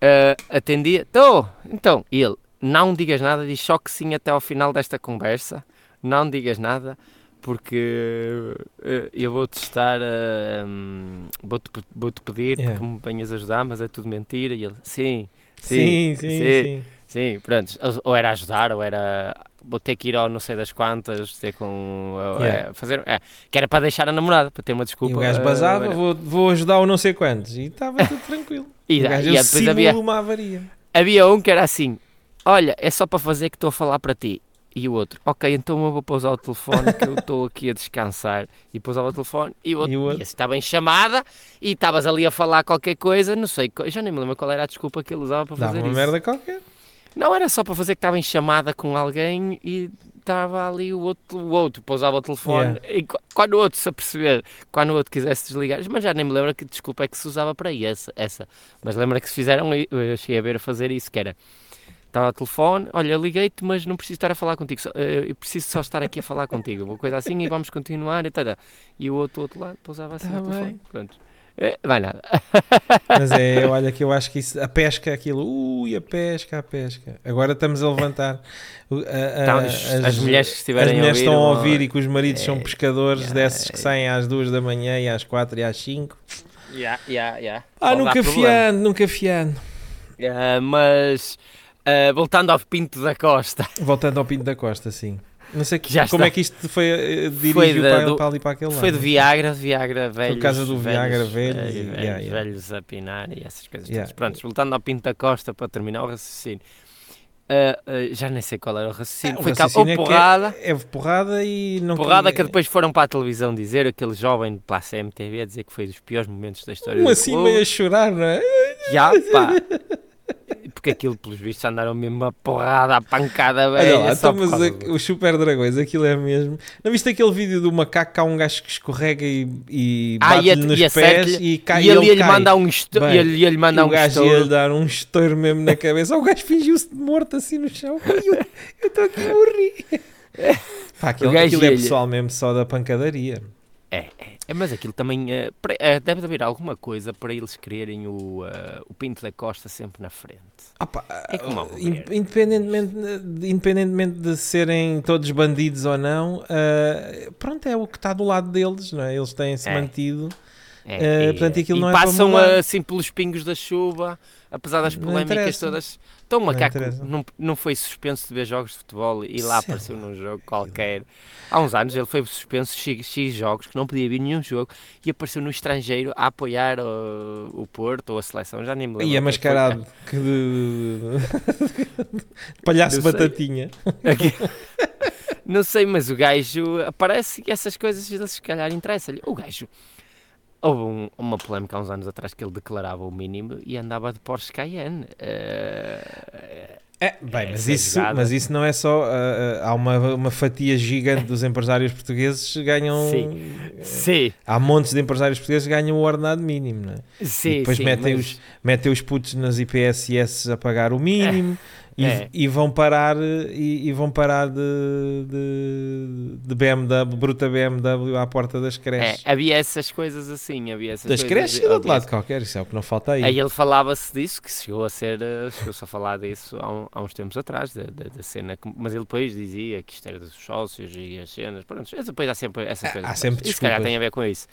eh, atendia. Estou. Então, ele. Não digas nada, diz só que sim até ao final desta conversa. Não digas nada, porque eh, eu vou-te estar. eh, hum, vou-te vou-te pedir Yeah. que me venhas ajudar, mas é tudo mentira. E ele, sim, Sim, sim, sim, sim. sim. Sim, pronto. Ou era ajudar, ou era. Vou ter que ir ao não sei das quantas, ter com. ou Yeah. é, fazer. É, que era para deixar a namorada, para ter uma desculpa. E o gajo eh, basava, vou, vou ajudar o não sei quantos. E estava tudo tranquilo. E, o e gajo depois havia, uma avaria. havia um que era assim: Olha, é só para fazer que estou a falar para ti. E o outro, ok, então eu vou pousar o telefone que eu estou aqui a descansar. E pousava o telefone e o outro, E o outro? e estava em chamada e estavas ali a falar qualquer coisa, não sei, já nem me lembro qual era a desculpa que ele usava para Dava fazer uma isso. merda qualquer. Não, era só para fazer que estava em chamada com alguém e estava ali o outro, o outro pousava o telefone e qu- quando o outro se aperceber, quando o outro quisesse desligar, mas já nem me lembro que desculpa é que se usava para aí, essa, essa. Mas lembra que se fizeram, eu cheguei a ver a fazer isso, que era, estava o telefone, olha, liguei-te, mas não preciso estar a falar contigo, só- eh, eu preciso só estar aqui a falar contigo, uma coisa assim e vamos continuar e tal. E o outro, do outro lado pousava assim Tá o telefone, bem. pronto. Eh, vai nada. Mas é, olha que eu acho que isso, a pesca, aquilo, ui, a pesca, a pesca. Agora estamos a levantar. a- a- Então, as, as mulheres que as estiverem mulheres a estão a ouvir e que os maridos são É, pescadores yeah, desses que é. saem às duas da manhã e às quatro e às cinco. Yeah, yeah, yeah. Ah, Pode nunca fiando, nunca fiando. Ah, mas ah, voltando ao Pinto da Costa, Voltando ao Pinto da Costa, sim. Não sei que- Já como está. é que isto foi, eh, Foi da- para, do- para ali para aquele lado. foi de não sei. Viagra, de Viagra velhos. causa do Viagra velhos eh, e- velhos, yeah, yeah. velhos a pinar e essas coisas Yeah. todas. Pronto, voltando ao Pinto da Costa para terminar o raciocínio. Ah, ah, já nem sei qual era o raciocínio. O foi cá, ou raciocínio é é- porrada, É, porrada e não porrada que depois foram para a televisão dizer, aquele jovem de Plaça MTV a dizer que foi dos piores momentos da história Um assim meio a chorar, não é? Já, pá. Porque aquilo, pelos vistos, andaram mesmo a porrada, a pancada Olha lá, só então, mas a- do- os super dragões, aquilo é mesmo. Não viste aquele vídeo do macaco que há um gajo que escorrega e, e Ah, bate e nos e pés e cai e ele ia-lhe cai. mandar um esto... Bem, ia-lhe ia-lhe mandar e o um gajo estouro. dar um estouro mesmo na cabeça. O gajo fingiu-se de morto assim no chão. Eu estou aqui a morrer. Pá, aquilo, aquilo é pessoal mesmo só da pancadaria. É, é, é, mas aquilo também. eh, eh, deve haver alguma coisa para eles quererem o, eh, o Pinto da Costa sempre na frente. Pá, É como governo. independentemente, de- independentemente de serem todos bandidos ou não, pronto, é o que está do lado deles, não é? Eles têm-se É. mantido. É, e, portanto, eh, aquilo e não é passam mudar. assim pelos pingos da chuva, apesar das polémicas todas. Então, o Não macaco interessa. não, não foi suspenso de ver jogos de futebol e lá Sei apareceu num jogo qualquer. Há uns anos ele foi suspenso X, X jogos que não podia vir nenhum jogo e apareceu no estrangeiro a apoiar o, o Porto ou a seleção. Já nem me lembro. E é foi. mascarado que de... palhaço Não batatinha. Aqui- Não sei, mas o gajo aparece e essas coisas se calhar interessam-lhe. O gajo. Houve um- uma polémica há uns anos atrás que ele declarava o mínimo e andava de Porsche Cayenne. Eh, É, bem, mas Essa isso, mas isso não é só. ah, há uma, uma fatia gigante dos empresários portugueses que ganham. Sim. sim, Há montes de empresários portugueses que ganham o ordenado mínimo, não é? sim. depois sim, metem mas- os- Metem os putos nas IPSS a pagar o mínimo e, É. e vão parar e, e vão parar de, de, de BMW, bruta BMW à porta das É, creches. havia essas coisas assim, havia essas das creches e do outro lado qualquer, isso é o que não falta aí. Aí ele falava-se disso, que chegou a ser, eh, chegou-se a falar disso há, um- há uns tempos atrás, da, da, da cena, que- mas ele depois dizia que isto era dos sócios e as cenas, pronto, depois há sempre essas coisas. há sempre e se calhar desculpas. tem a ver com isso.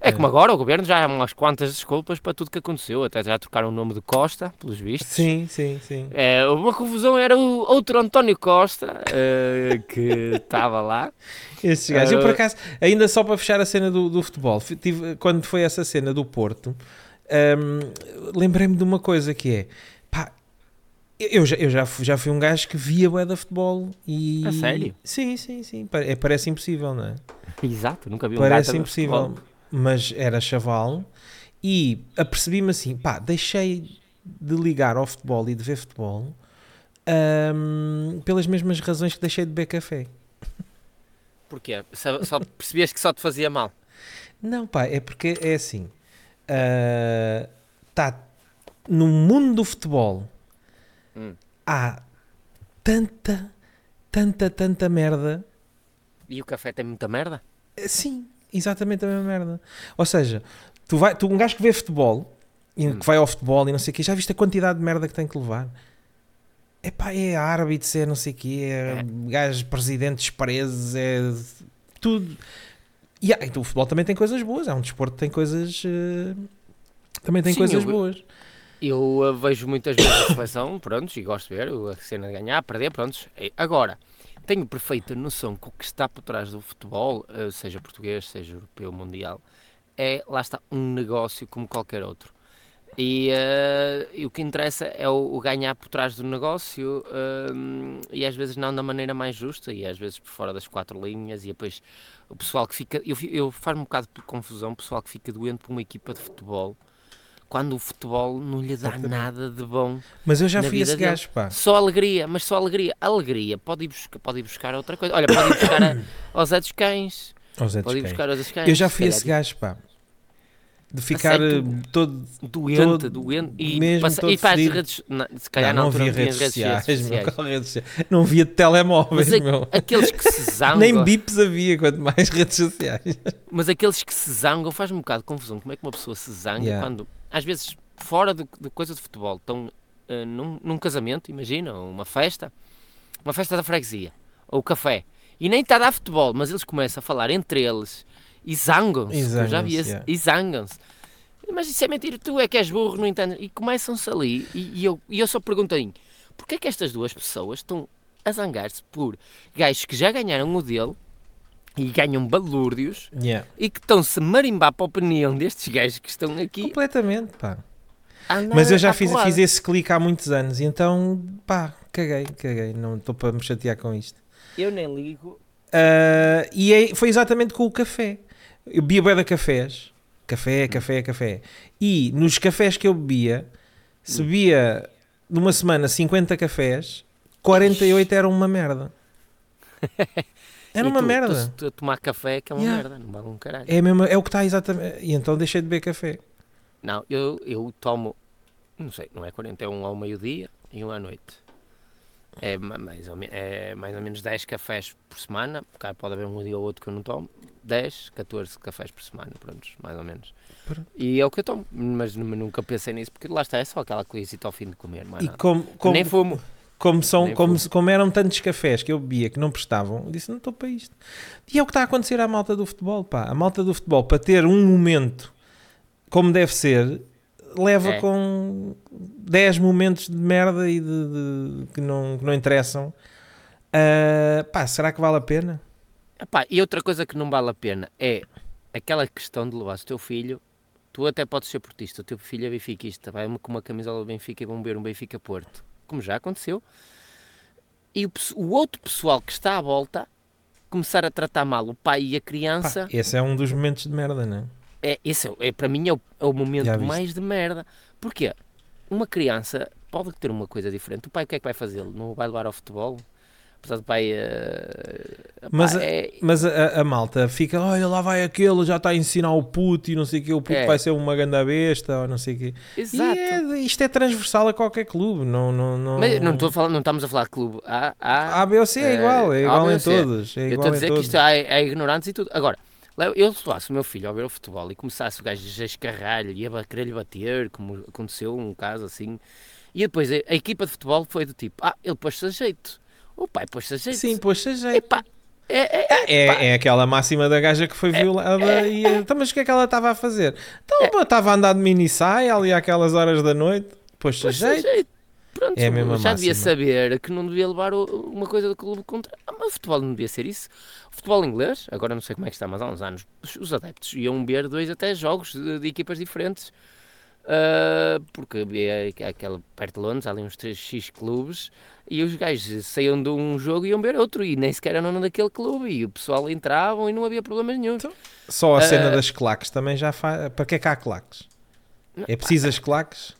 É É. como agora o governo já há umas quantas desculpas para tudo que aconteceu, até já trocaram o nome de Costa, pelos vistos. Sim, sim, sim. É, uma confusão, era o outro António Costa eh, que estava lá. Esses gajos. Eu, por Ah, acaso, ainda só para fechar a cena do, do futebol, tive- quando foi essa cena do Porto, hum, lembrei-me de uma coisa que é, pá, eu já, eu já, fui, já fui um gajo que via bué da futebol e... A sério? Sim, sim, sim. É, parece impossível, não é? Exato, nunca vi um Parece impossível. Mas era chaval e apercebi-me assim, pá, deixei de ligar ao futebol e de ver futebol hum, pelas mesmas razões que deixei de beber café. Porquê? Só, só percebias que só te fazia mal? Não, pá, é porque é assim. Está no mundo do futebol Hum. há tanta, tanta, tanta merda. E o café tem muita merda? Eh, Sim, exatamente a mesma merda. Ou seja, tu, vai, tu um gajo que vê futebol e Hum. que vai ao futebol e não sei o quê, já viste a quantidade de merda que tem que levar? É pá, é árbitros, é não sei o quê, é É. gajos presidentes presos, é tudo. E há- então, o futebol também tem coisas boas, é um desporto que tem coisas. eh, também tem Sim, coisas eu- boas. Eu uh, vejo muitas vezes a seleção, prontos, e gosto de ver a cena de ganhar, perder, prontos. Agora, tenho perfeita noção que o que está por trás do futebol, uh, seja português, seja europeu, mundial, é, lá está, um negócio como qualquer outro. E, uh, e, o que interessa é o, o, ganhar por trás do negócio uh, e às vezes não da maneira mais justa e às vezes por fora das quatro linhas e depois o pessoal que fica, eu, eu faz-me um bocado de confusão o pessoal que fica doente por uma equipa de futebol quando o futebol não lhe dá nada de bom. Mas eu já fui esse gajo, pá. Só alegria, mas só alegria. Alegria, pode ir buscar, pode ir buscar outra coisa. Olha, pode ir buscar a, aos Zé dos Cães. Aos Zé dos pode ir buscar aos Cães. Eu já fui esse gajo, pá. De ficar eh, todo doente, todo, doente e, mesmo passa, todo e faz redes, não, se calhar não, não, via redes, redes sociais, sociais. Meu, redes sociais. Não via telemóveis, mas meu. aqueles que se zangam. Nem bips havia, quanto mais redes sociais. Mas aqueles que se zangam faz-me um bocado de confusão. Como é que uma pessoa se zanga yeah. quando, às vezes, fora de, de coisa de futebol, estão uh, num, num, casamento, imagina, uma festa, uma festa da freguesia, ou café, e nem está a dar futebol, mas eles começam a falar entre eles e zangam-se, zangam já vi yeah. e zangam-se. Mas isso é mentira, tu é que és burro, não entendes? E começam-se ali, e, e, eu, e eu só pergunto aí, porquê é que estas duas pessoas estão a zangar-se por gajos que já ganharam o dele e ganham balúrdios yeah. e que estão-se a marimbar para a opinião destes gajos que estão aqui. Completamente, pá. Mas eu já fiz, fiz, esse clique há muitos anos e então, pá, caguei, caguei. Não estou para me chatear com isto. Eu nem ligo. Uh, e é, foi exatamente com o café. Eu bebia de cafés. Café, hum. café, café. E nos cafés que eu bebia, se hum. bebia numa semana 50 cafés, 48 eram uma merda. Era uma tu, merda. Tu, tu, tomar café que é uma yeah. merda, não vale um caralho. É, mesmo, é o que está exatamente. E então deixei de beber café. Não, eu, eu tomo, não sei, não é 41 ao meio-dia e um à noite. É mais, ou, é mais ou menos 10 cafés por semana, porque pode haver um dia ou outro que eu não tomo. 10, 14 cafés por semana, pronto, mais ou menos. E é o que eu tomo, mas nunca pensei nisso, porque lá está, é só aquela coisa ao fim de comer. e como, como, Nem fumo. Como, são, como, como eram tantos cafés que eu bebia que não prestavam, eu disse: não estou para isto. E é o que está a acontecer à malta do futebol, pá. A malta do futebol, para ter um momento como deve ser, leva é. com 10 momentos de merda e de, de que, não, que não interessam. Uh, pá, será que vale a pena? Epá, e outra coisa que não vale a pena é aquela questão de levar o teu filho. Tu até podes ser portista, o teu filho é benfiquista, vai com uma camisola do Benfica e vão ver um Benfica Porto, como já aconteceu. E o, o outro pessoal que está à volta começar a tratar mal o pai e a criança. Pá, esse é um dos momentos de merda, não é? é, esse é, é, para mim é o, é o momento mais de merda. Porquê? Uma criança pode ter uma coisa diferente. O pai o que é que vai fazer? Não vai levar ao futebol? Pai. Uh, mas a, é... mas a, a, malta fica, olha, lá vai aquele, já está a ensinar o puto e não sei o que, o puto é. vai ser uma ganda besta ou não sei o que. Exato. É, isto é transversal a qualquer clube. Não, não, não... Mas não, estou a falar, não estamos a falar de clube A, A, a B ou C é igual, é igual em todos. É igual Eu estou a dizer que isto é, é ignorantes e tudo. Agora, eu se o meu filho a ver o futebol e começasse o gajo a escarrar-lhe e a querer-lhe bater, como aconteceu um caso assim, e depois a, a, equipa de futebol foi do tipo, ah, ele pôs-se a jeito. O pai pôs-se a jeito. Sim, pôs-se a jeito. Epá, é, é, é, é, aquela máxima da gaja que foi é, violada e então, mas o que é que ela estava a fazer? Então, estava a andar de mini saia ali àquelas horas da noite, pôs-se a jeito. Pronto, é a mesma já máxima. devia saber que não devia levar uma coisa do clube contra. Ah, mas o futebol não devia ser isso. O futebol inglês, agora não sei como é que está, mas há uns anos, os adeptos iam ver dois até jogos de, de equipas diferentes. Uh, porque havia aquela perto de Londres, ali uns 3x clubes, e os gajos saíam de um jogo e iam ver outro, e nem sequer eram daquele clube, e o pessoal entravam e não havia problemas nenhum. Então, só a uh, cena das claques também já faz. Para que é que há claques? É preciso as claques?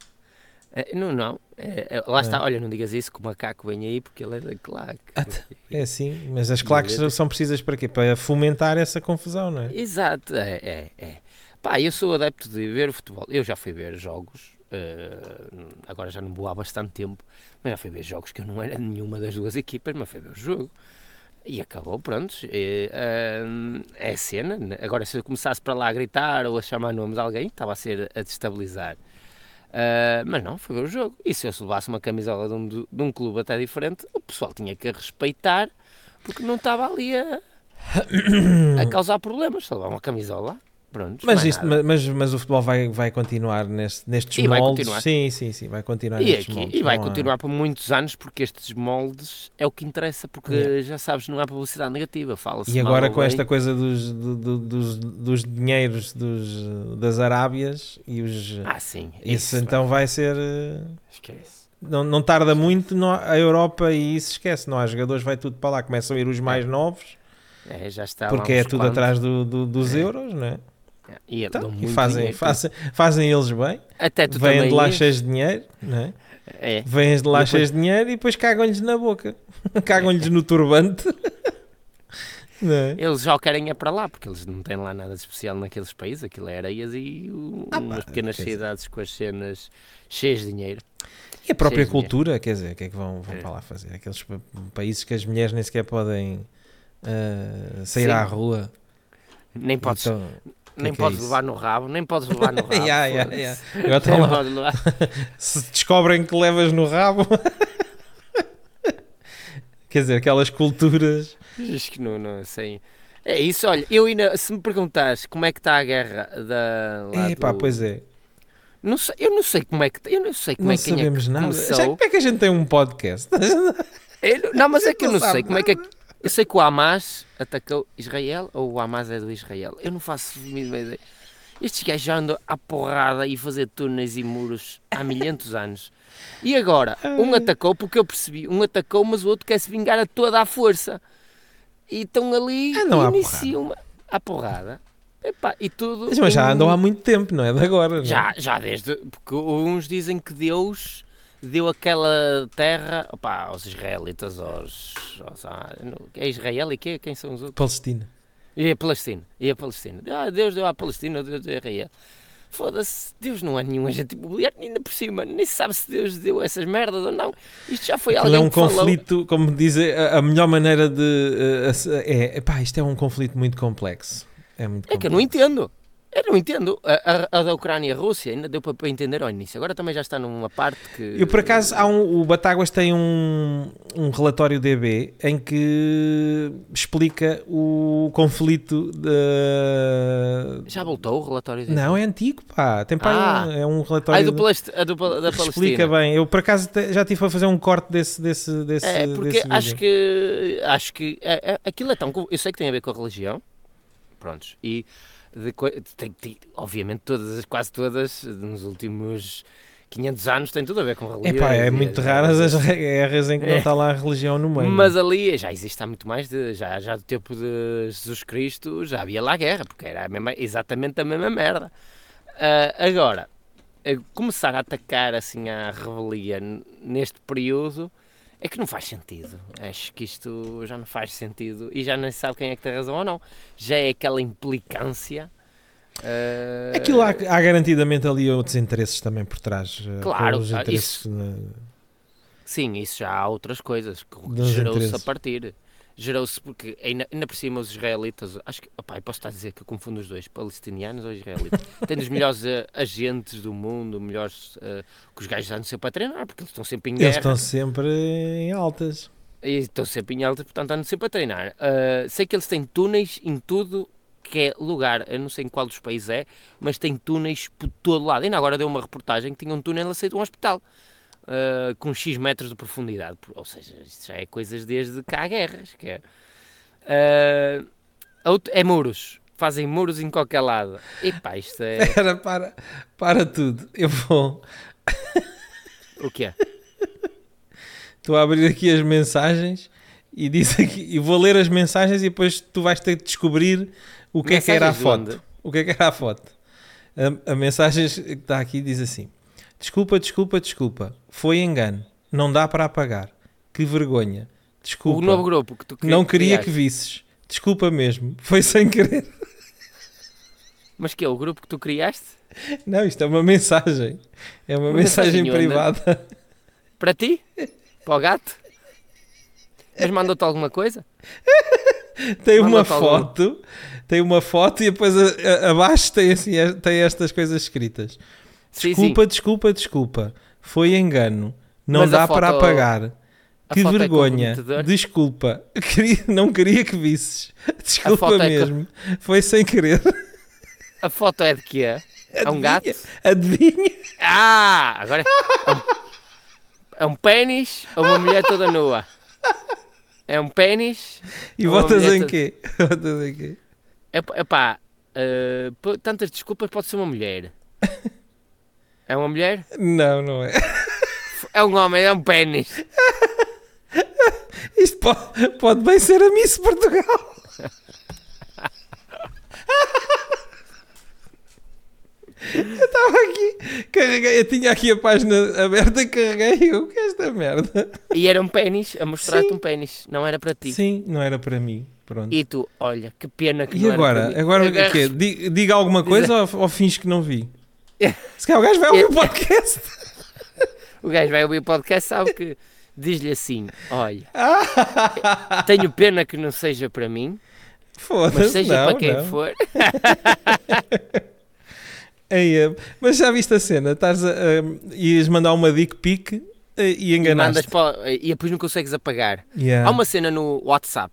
É, não, não. É, é, lá está, é. olha, não digas isso que o macaco vem aí porque ele é da claque. Ah, é assim, mas as claques são precisas para quê? Para fomentar essa confusão, não é? Exato, é, é, é. Pá, eu sou adepto de ver o futebol. Eu já fui ver jogos, uh, agora já não vou há bastante tempo, mas já fui ver jogos que eu não era nenhuma das duas equipas, mas fui ver o jogo. E acabou, pronto. E, uh, é cena. Agora, se eu começasse para lá a gritar ou a chamar nomes de alguém, estava a ser a destabilizar. Uh, mas não, foi ver o jogo. E se eu levasse uma camisola de um, de um clube até diferente, o pessoal tinha que respeitar, porque não estava ali a, a causar problemas. Se levar uma camisola, Pronto, Mas, isto, mas, mas o futebol vai, vai continuar neste, nestes E vai moldes. continuar. Sim, sim, sim, vai continuar E, nestes aqui- moldes. e vai não há- continuar por muitos anos porque estes moldes é o que interessa, porque Yeah. já sabes, não há publicidade negativa, fala-se E agora com bem. esta coisa dos, do- do- dos, dos dinheiros dos, das Arábias e os. Ah, sim. isso, então vai ser. eh, Esquece. Não, não tarda muito, não a Europa e isso esquece, não há jogadores, vai tudo para lá, começam a ir os mais novos, É, já está porque é tudo quantos. atrás do, do- dos É. euros, não é? E, Então, dão e fazem, fazem, fazem eles bem, Até tu vêm de lá cheios de dinheiro, não é? É. Vêm de lá depois- cheios de dinheiro e depois cagam-lhes na boca, cagam-lhes no turbante, é? Eles já o querem é para lá, porque eles não têm lá nada de especial naqueles países, aquilo é areias e o- Ah, umas pá, pequenas quer dizer- cidades com as cenas cheias de dinheiro. E a própria dinheiro. cultura, quer dizer, o que é que vão, vão É. para lá fazer? Aqueles pa- países que as mulheres nem sequer podem ah, sair Sim. à rua. Nem podes, Então, nem que é podes isso? levar no rabo, nem podes levar no rabo. Estão Nem lá- podes levar. se descobrem que levas no rabo. Quer dizer, aquelas culturas. Acho que não, não sei. É isso, olha, eu ainda, se me perguntares como é que está a guerra da. Epá, do- pois é. Não sei, eu não sei como é que. Eu não sei como Não é que quem é que sabemos nada. Já, como é que a gente tem um podcast? Eu não- não, mas é que eu Não não sei como é que. Eu sei que o Hamas atacou Israel ou o Hamas é do Israel. Eu não faço mínima ideia. Estes gajos já andam à porrada e fazer túneis e muros há milhentos anos. E agora, um atacou, porque eu percebi, um atacou, mas o outro quer se vingar a toda a força. E estão ali Andam e iniciam à porrada. Epá, e tudo. Mas já andam há muito tempo, não é de agora. não é? já, já desde. Porque uns dizem que Deus deu aquela terra opá, aos israelitas, aos. aos ah, é Israel e quê? Quem são os outros? Palestina. E a Palestina. E a Palestina. Ah, Deus deu à Palestina, Deus deu a Israel. Foda-se, Deus não é nenhum agente imobiliário, ainda por cima, nem se sabe se Deus deu essas merdas ou não. Isto já foi Aquilo alguém é um que falou. conflito, como dizem, a, a melhor maneira de. ass- é, epá, isto é um conflito muito complexo. É muito É que eu não entendo. Eu não entendo. A, a- a da Ucrânia e a Rússia ainda deu para, para entender ao início. Agora também já está numa parte que. Eu, por acaso, há um, o Batáguas tem um, um relatório DB em que explica o conflito da. Já voltou o relatório dele? Não, é antigo, pá. Tem pá, Ah. um- é um Ah, relatório é do de- Palest... a do, da Palestina. explica bem. Eu, por acaso, já tive a fazer um corte desse. desse, desse É, porque desse acho que. Acho que. é- é- aquilo é tão. Eu sei que tem a ver com a religião. Prontos. E. de tem, tem- obviamente, todas, as- quase todas, nos últimos 500 anos, tem tudo a ver com religião. Epá, é muito raras as guerras em que não É. está lá a religião no meio. Mas ali já existe há muito mais de. Já, já do tempo de Jesus Cristo já havia lá guerra, porque era a mesma- exatamente a mesma merda. Ah, agora, começar a atacar assim a revelia n- neste período é que não faz sentido. Acho que isto já não faz sentido e já nem se sabe quem é que tem razão ou não. Já é aquela implicância. ah, Aquilo há, há garantidamente ali outros interesses também por trás. eh, Claro, pelos ah, interesses isso. na- Sim, isso já há outras coisas que gerou-se a partir. Gerou-se porque ainda, ainda por cima os israelitas, acho que, eu posso estar a dizer que eu confundo os dois, palestinianos ou israelitas. Tem dos melhores eh, agentes do mundo, melhores eh, que os gajos andam sempre a treinar, porque eles estão sempre em Eles guerra estão sempre em altas. e estão sempre em alta, portanto andam sempre a treinar. Ah, sei que eles têm túneis em tudo que é lugar, eu não sei em qual dos países é, mas tem túneis por todo lado. Ainda agora deu uma reportagem que tinha um túnel a sair de um hospital. Ah, com X metros de profundidade, ou seja, isto já é coisas desde que há guerras, que é, outro- é muros, fazem muros em qualquer lado. Epá, isto é, Era para, para tudo. Eu vou. o que é? Estou a abrir aqui as mensagens e diz aqui, e vou ler as mensagens e depois tu vais ter de descobrir o que é que era a Mensagens foto. O que é que era a foto? A, a mensagem que está aqui diz assim: Desculpa, desculpa, desculpa. Foi engano. Não dá para apagar. Que vergonha. Desculpa. O novo grupo que tu cri- Não queria que visses. Desculpa mesmo. Foi sem querer. Mas que é o grupo que tu criaste? Não, isto é uma mensagem. É uma, Uma mensagem, mensagem privada. Para ti? Para o gato? Mas mandou-te alguma coisa? Tem uma Manda-te algum. foto. Tem uma foto e depois a- a- abaixo tem, assim, tem estas coisas escritas. Sim, Desculpa, desculpa, desculpa. Foi engano. Não Mas dá para foto- apagar. a Que é vergonha. comprometedora? Desculpa. Queria- não queria que visses. Desculpa é mesmo. Foi sem querer. A foto é de quê? É um gato? Adivinha? Ah, agora é um, é um pênis ou uma mulher toda nua? É um pênis? E votas em toda- quê? Votas em quê? É, é pá, eh, pô, tantas desculpas, pode ser uma mulher. É uma mulher? Não, não é. É um homem, é um pênis. Isto pode, pode bem ser a Miss Portugal. Eu estava aqui, carreguei, eu tinha aqui a página aberta, carreguei eu, o que é esta merda? E era um pênis, a mostrar-te um pênis, não era para ti. Sim, não era para mim, pronto. E tu, olha, que pena que E não era agora? para mim. Agora o Agora- quê? Di- Diga alguma coisa ou, ou finge que não vi? Se calhar o gajo vai ouvir o podcast. O gajo vai ouvir o podcast, sabe que diz-lhe assim: Olha, tenho pena que não seja para mim, mas seja não, para quem não. for. Ei, eh, mas já viste a cena? Estás a, a- ias mandar uma dick pic eh, e E, enganaste. para, e depois não consegues apagar. Yeah. Há uma cena no WhatsApp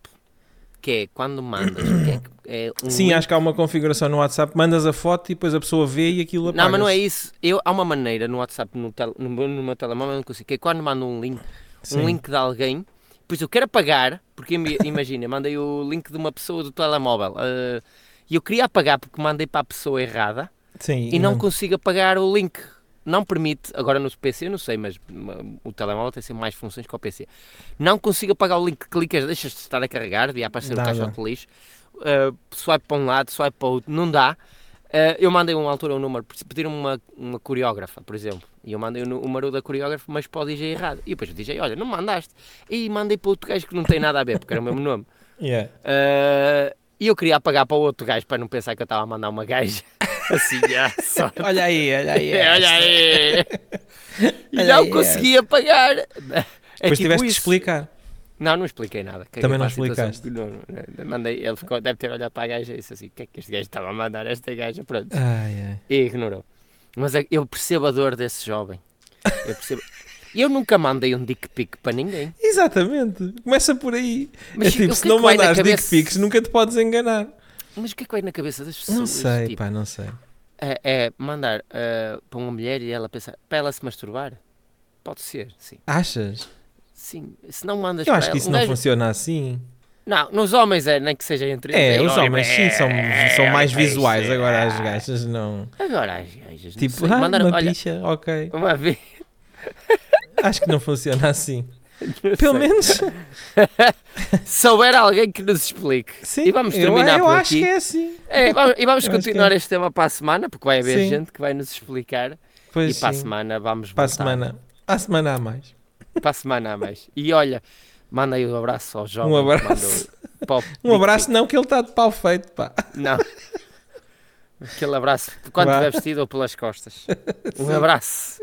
que é quando mandas. que é, é um Sim, link- acho que há uma configuração no WhatsApp, mandas a foto e depois a pessoa vê e aquilo apaga Não, mas não é isso. Eu, há uma maneira no WhatsApp, no, tel, no, meu, no meu telemóvel, não consigo, que é quando mando um link, um link de alguém, depois eu quero apagar, porque imagina, mandei o link de uma pessoa do telemóvel eh, e eu queria apagar porque mandei para a pessoa errada Sim, e não consigo apagar o link. Não permite, agora no PC não sei, mas o telemóvel tem sempre mais funções que o PC. Não consigo apagar o link, clicas, deixas de estar a carregar, devia aparecer o Nada. caixote de lixo, uh, swipe para um lado, swipe para o outro, não dá. Uh, eu mandei uma altura um número, pediram uma, uma coreógrafa, por exemplo, e eu mandei o número da coreógrafa, mas para o DJ errado. E depois o DJ, olha, não mandaste. E mandei para outro gajo que não tem nada a ver, porque era o mesmo nome. Yeah. Uh, e eu queria apagar para o outro gajo para não pensar que eu estava a mandar uma gaja. Assim. Olha aí, olha aí. É, olha aí! E Olha não aí, consegui apagar. É Depois tipo tiveste de isso. explicar. Não, não expliquei nada. Caguei Também não explicaste. Não, não, mandei, ele ficou, deve ter olhado para a gaja e disse assim: o que é que este gajo estava a mandar esta gaja? Pronto. Ai, ai. E ignorou. Mas é- eu percebo a dor desse jovem. Eu percebo. Eu nunca mandei um dick pic para ninguém. Exatamente. Começa por aí. Mas é tipo, que se é não que mandares dick cabeça? pics, nunca te podes enganar. Mas o que é que vai na cabeça das pessoas? Não sei, Tipo, pá, não sei. é, é mandar ah, para uma mulher e ela pensar, para ela se masturbar? Pode ser, sim. Achas? Sim. Se não mandas Eu acho que isso um não gajo- funciona assim. Não, nos homens é, nem que seja entre É, eles. os homens sim são, são mais é, visuais, é, agora é. as gajas não. Agora as gajas, não Tipo, sei, ah, mandaram- uma olha, picha, ok. uma vez, Acho que não funciona assim. não Pelo sei. menos. se houver alguém que nos explique. Sim, e vamos eu, terminar eu por acho aqui. que é assim. É, vamos- e vamos Eu continuar é. este tema para a semana, porque vai haver Sim. gente que vai nos explicar. Pois e para a sim. semana vamos Para a voltar. semana. A semana há mais. Para a semana a mais. E olha, manda aí um abraço ao jovem. Um abraço. Um abraço, não, que ele está de pau feito, pá. Não. Aquele abraço, quando estiver vestido ou pelas costas. Um abraço.